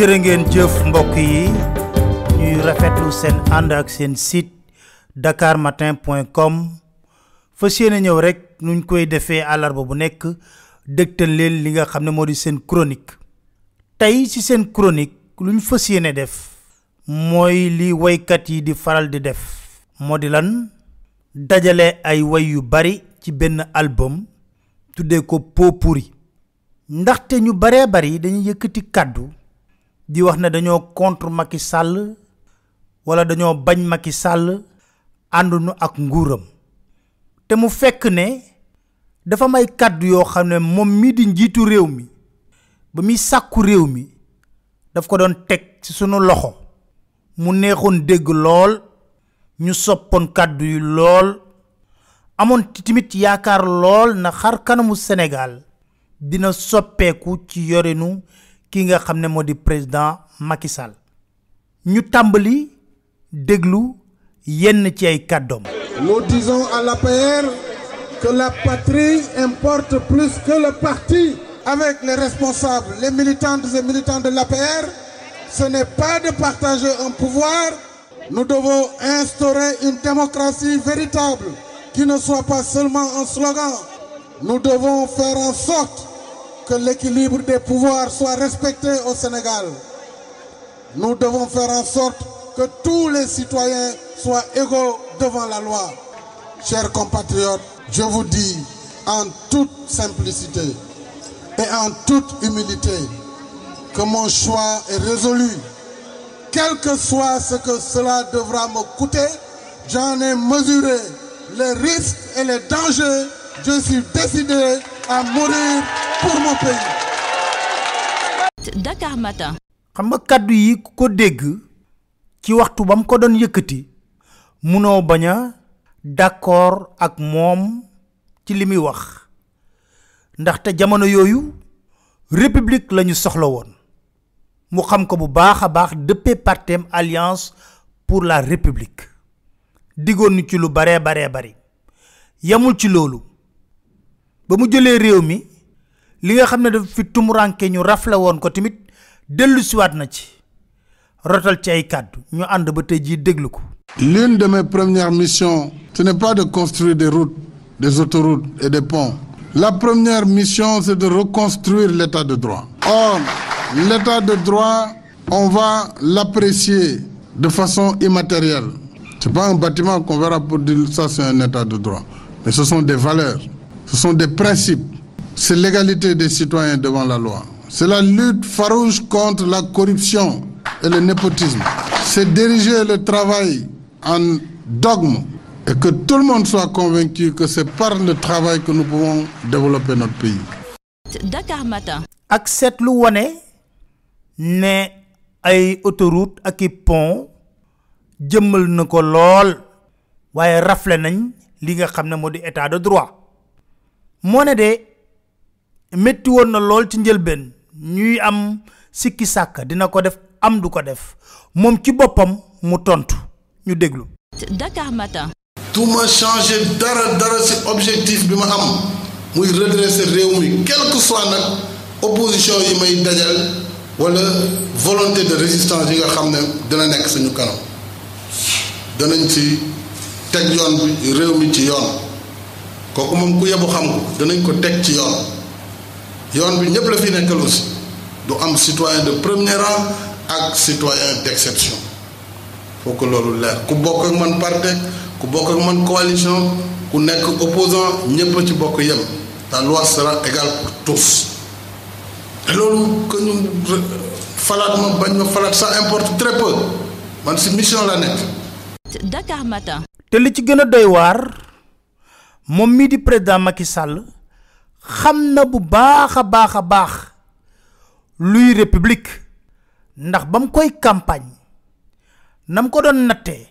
jërë ngeen jëf mbokk yi. Ñuy rafetlu seen ànd ak seen site dakarmatin.com fas yéene ñëw rek nuñ koy defee àllarba bu nekk dëgtal leen li nga xam ne moo di seen chronique. Tey ci seen chronique luñ fas def mooy li waykat yi di faral di def. Moo lan? Dajale ay way yu bari ci benn album tuddee ko pot pourri. Ndaxte ñu baree bari dañuy yëkkati kàddu di wax ne dañoo contre Macky Sall wala dañoo bañ Macky Sall àndunu ak nguuram. Te mu fekk ne dafa may kàddu yoo xam ne moom mii di njiitu réew mi ba muy sàkku réew mi daf ko doon teg ci sunu loxo. Mu neexoon dégg lool ñu soppoon kàddu yi lool amoon timit yaakaar lool na xar kanamu Sénégal dina soppeeku ci Nous disons à l'APR que la patrie importe plus que le parti. Avec les responsables, les militantes et militants de l'APR, ce n'est pas de partager un pouvoir. Nous devons instaurer une démocratie véritable qui ne soit pas seulement un slogan. Nous devons faire en sorte que l'équilibre des pouvoirs soit respecté au Sénégal. Nous devons faire en sorte que tous les citoyens soient égaux devant la loi. Chers compatriotes, je vous dis en toute simplicité et en toute humilité que mon choix est résolu. Quel que soit ce que cela devra me coûter, j'en ai mesuré les risques et les dangers. Je suis décidé à mourir pour mon pays. Dakar Matin. xam nga kàddu yi ku ko dégg ci waxtu ba mu ko doon yëkkati munoo bañ a d'accord ak moom ci li muy wax. Ndaxte jamono yooyu république lañu soxla woon. Mu xam ko bu baax a baax dëppee partem alliance pour la république. Diggoon ñu ci lu baree baree bari. Yamul ci loolu L'une de mes premières missions, ce n'est pas de construire des routes, des autoroutes et des ponts. La première mission, c'est de reconstruire l'état de droit. Or, l'état de droit, on va l'apprécier de façon immatérielle. C'est pas un bâtiment qu'on verra pour dire ça, c'est un état de droit. Mais ce sont des valeurs, ce sont des principes. C'est l'égalité des citoyens devant la loi. C'est la lutte farouche contre la corruption et le népotisme. C'est diriger le travail en dogme et que tout le monde soit convaincu que c'est par le travail que nous pouvons développer notre pays. Dakar Matin. ak seetlu wane ne ay autoroute ak i pont jëmmal na ko lool waaye rafle nañ li nga xam ne moo di état de droit moo ne de métti woon na lool ci njëlbeen ñuy am sikki sàkk dina ko def am du ko def. moom ci boppam mu tontu. ñu déglu. Dakar Matin. tout ma changé dara dara ci objectif bi ma am muy redresser réew mi quel que soit nag opposition yi may dajal wala volonté de résistance yi nga xam ne dina nekk suñu kanam. Danañ ci teg yoon bi réew mi ci yoon. Kooku moom ku yebu xam ko danañ ko teg ci yoon. Yoon bi ñëpp la fi nekkal aussi. Du am citoyen de premier rang ak citoyen d'exception. Faut que loolu leer. Ku bokk ak man parti ku bokk ak man coalition ku nekk opposant ñëpp ci bokk yem. La loi sera égale pour tous. Te loolu que ñu falaat ma bañ ma falaat ça importe très peu. Man si mission la nekk. Dakar Matin. te li ci gën a doy waar moom mii di président Macky Sall na bu baax a baax république ndax ba koy campagne nam ko doon nattee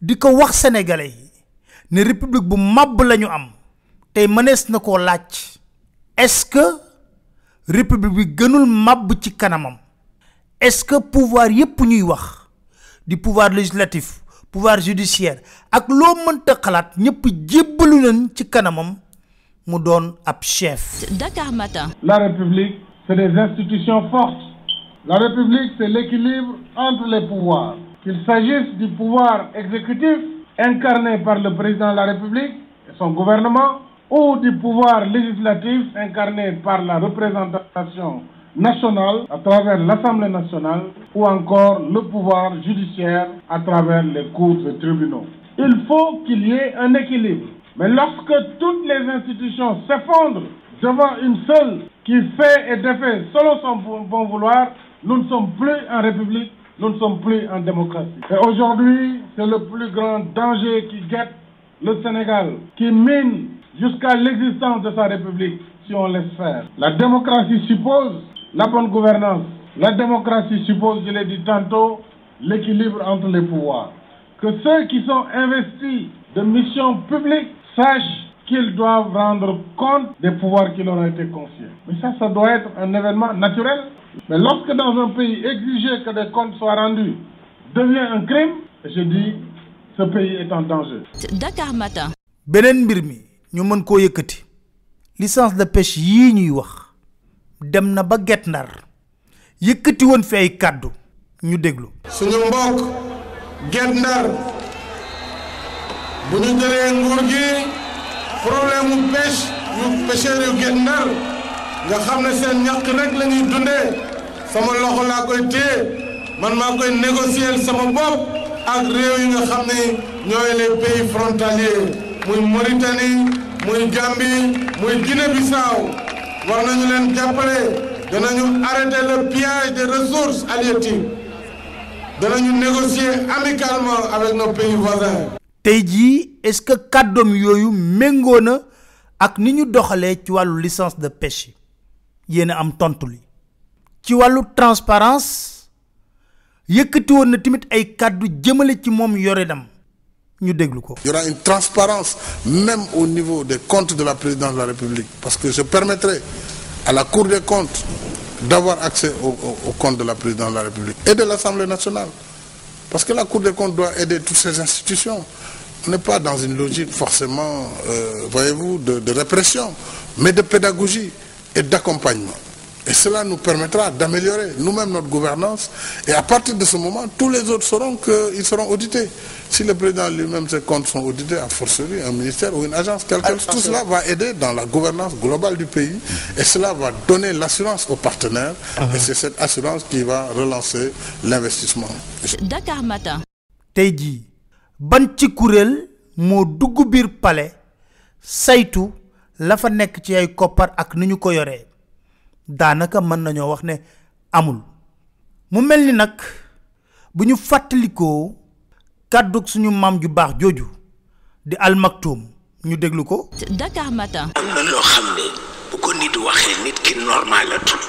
di wax sénégalais yi ne république bu màbb la ñu am na est-ce que république bi gënul màbb ci est-ce que pouvoir yépp ñuy wax pouvoir législatif pouvoir judiciaire ak loo mënta xalaat ñëpp jébbalu nañ ci kanamam mu doon ab chef Dakar Matin. La République, c'est des institutions fortes. La République, c'est l'équilibre entre les pouvoirs. Qu'il s'agisse du pouvoir exécutif, incarné par le président de la République et son gouvernement, ou du pouvoir législatif, incarné par la représentation nationale à travers l'Assemblée nationale, ou encore le pouvoir judiciaire à travers les cours et tribunaux. Il faut qu'il y ait un équilibre. Mais lorsque toutes les institutions s'effondrent devant une seule qui fait et défait selon son bon vouloir, nous ne sommes plus en République, nous ne sommes plus en démocratie. Et aujourd'hui, c'est le plus grand danger qui guette le Sénégal, qui mine jusqu'à l'existence de sa République si on laisse faire. La démocratie suppose la bonne gouvernance. La démocratie suppose, je l'ai dit tantôt, l'équilibre entre les pouvoirs. Que ceux qui sont investis de missions publiques sachent qu'ils doivent rendre compte des pouvoirs qui leur ont été confiés. Mais ça, ça doit être un événement naturel. Mais lorsque dans un pays exiger que des comptes soient rendus devient un crime, je dis, ce pays est en danger. Dakar Matin. beneen mbir mi ñu mën koo yëkkati licence de pêche yii ñuy wax dem na ba Guet Ndar yëkkati woon fi ay kàddu ñu déglu. Suñu mbokk Guet Ndar bu ñu jëlee nguur gi problème mu yu pêcheurs yu Guet Ndar nga xam ne seen ñàkk rek la ñuy sama loxo laa koy téye man maa koy négocier sama bopp ak réew yi nga xam ne ñooy les pays frontaliers muy Mauritanie muy Gambie muy Guinée-Bissau. War nañu leen jàppale danañu arrêter le pillage des ressources halieutiques danañu négocier amicalement avec nos pays voisins. tey jii est-ce que kàddoom yooyu méngoo na ak ni ñu doxalee ci wàllu licence de pêche yéen a am tontu li. Ci wàllu transparence yëkkati woon na tamit ay kàddu jëmale ci moom yore dam Il y aura une transparence même au niveau des comptes de la présidence de la République parce que je permettrai à la Cour des comptes d'avoir accès aux au, au comptes de la présidence de la République et de l'Assemblée nationale. Parce que la Cour des comptes doit aider toutes ces institutions. On n'est pas dans une logique forcément, euh, voyez-vous, de répression, mais de pédagogie et d'accompagnement. Et cela nous permettra d'améliorer nous-mêmes notre gouvernance. Et à partir de ce moment, tous les autres sauront qu'ils seront audités. Si le président lui-même, ses comptes sont audités, à forcerie, un ministère ou une agence, quelque chose, tout cela va aider dans la gouvernance globale du pays. Et cela va donner l'assurance aux partenaires. Et c'est cette assurance qui va relancer l'investissement. Dakar Matin. tey jii ban ci kuréel moo dugg biir palais saytu la fa nekk ci ay koppar ak ni ñu ko yoree daanaka mën nañoo wax ne amul. mu mel ni nag bu ñu fàttalikoo kàddug suñu maam ju baax jooju di almaktuum ñu déglu ko. Dakar Matin. am na loo xam ne bu ko nit waxee nit ki normal la tul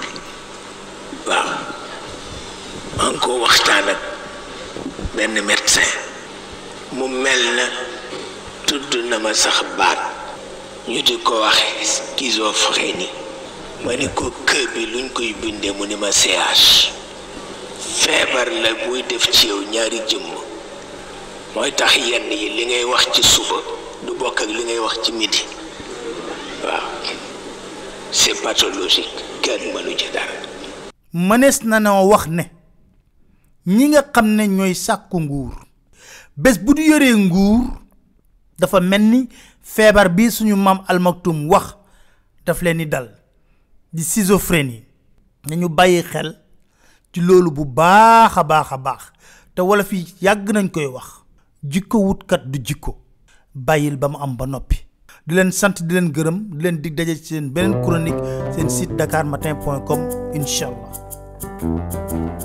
waaw. Maa ngi ko waxtaan ak benn médecin. Mu mel na tudd na ma sax baat. Ñu di ko waxe schizophrénie. Ma ni ko kër koy bindee mu ni ma CH feebar mooy tax yenn yi li ngay wax ci suba du bokk li ngay wax ci midi. Waaw. C'est mënees na noo wax ne ñi nga xam ne ñooy sàkku nguur bés bu du yoree nguur dafa mel ni feebar bi suñu maam almaktum wax daf leen di dal. Di schizophrénie. Nañu bàyyi xel ci loolu bu baax a baax a baax. Te wala fi yàgg nañ koy wax. Jikko wutkat du jikko. Bàyyil ba mu am ba noppi. Di leen sant di leen gërëm di leen dig daje ci seen beneen chronique seen site dakarmatin.com incha allah.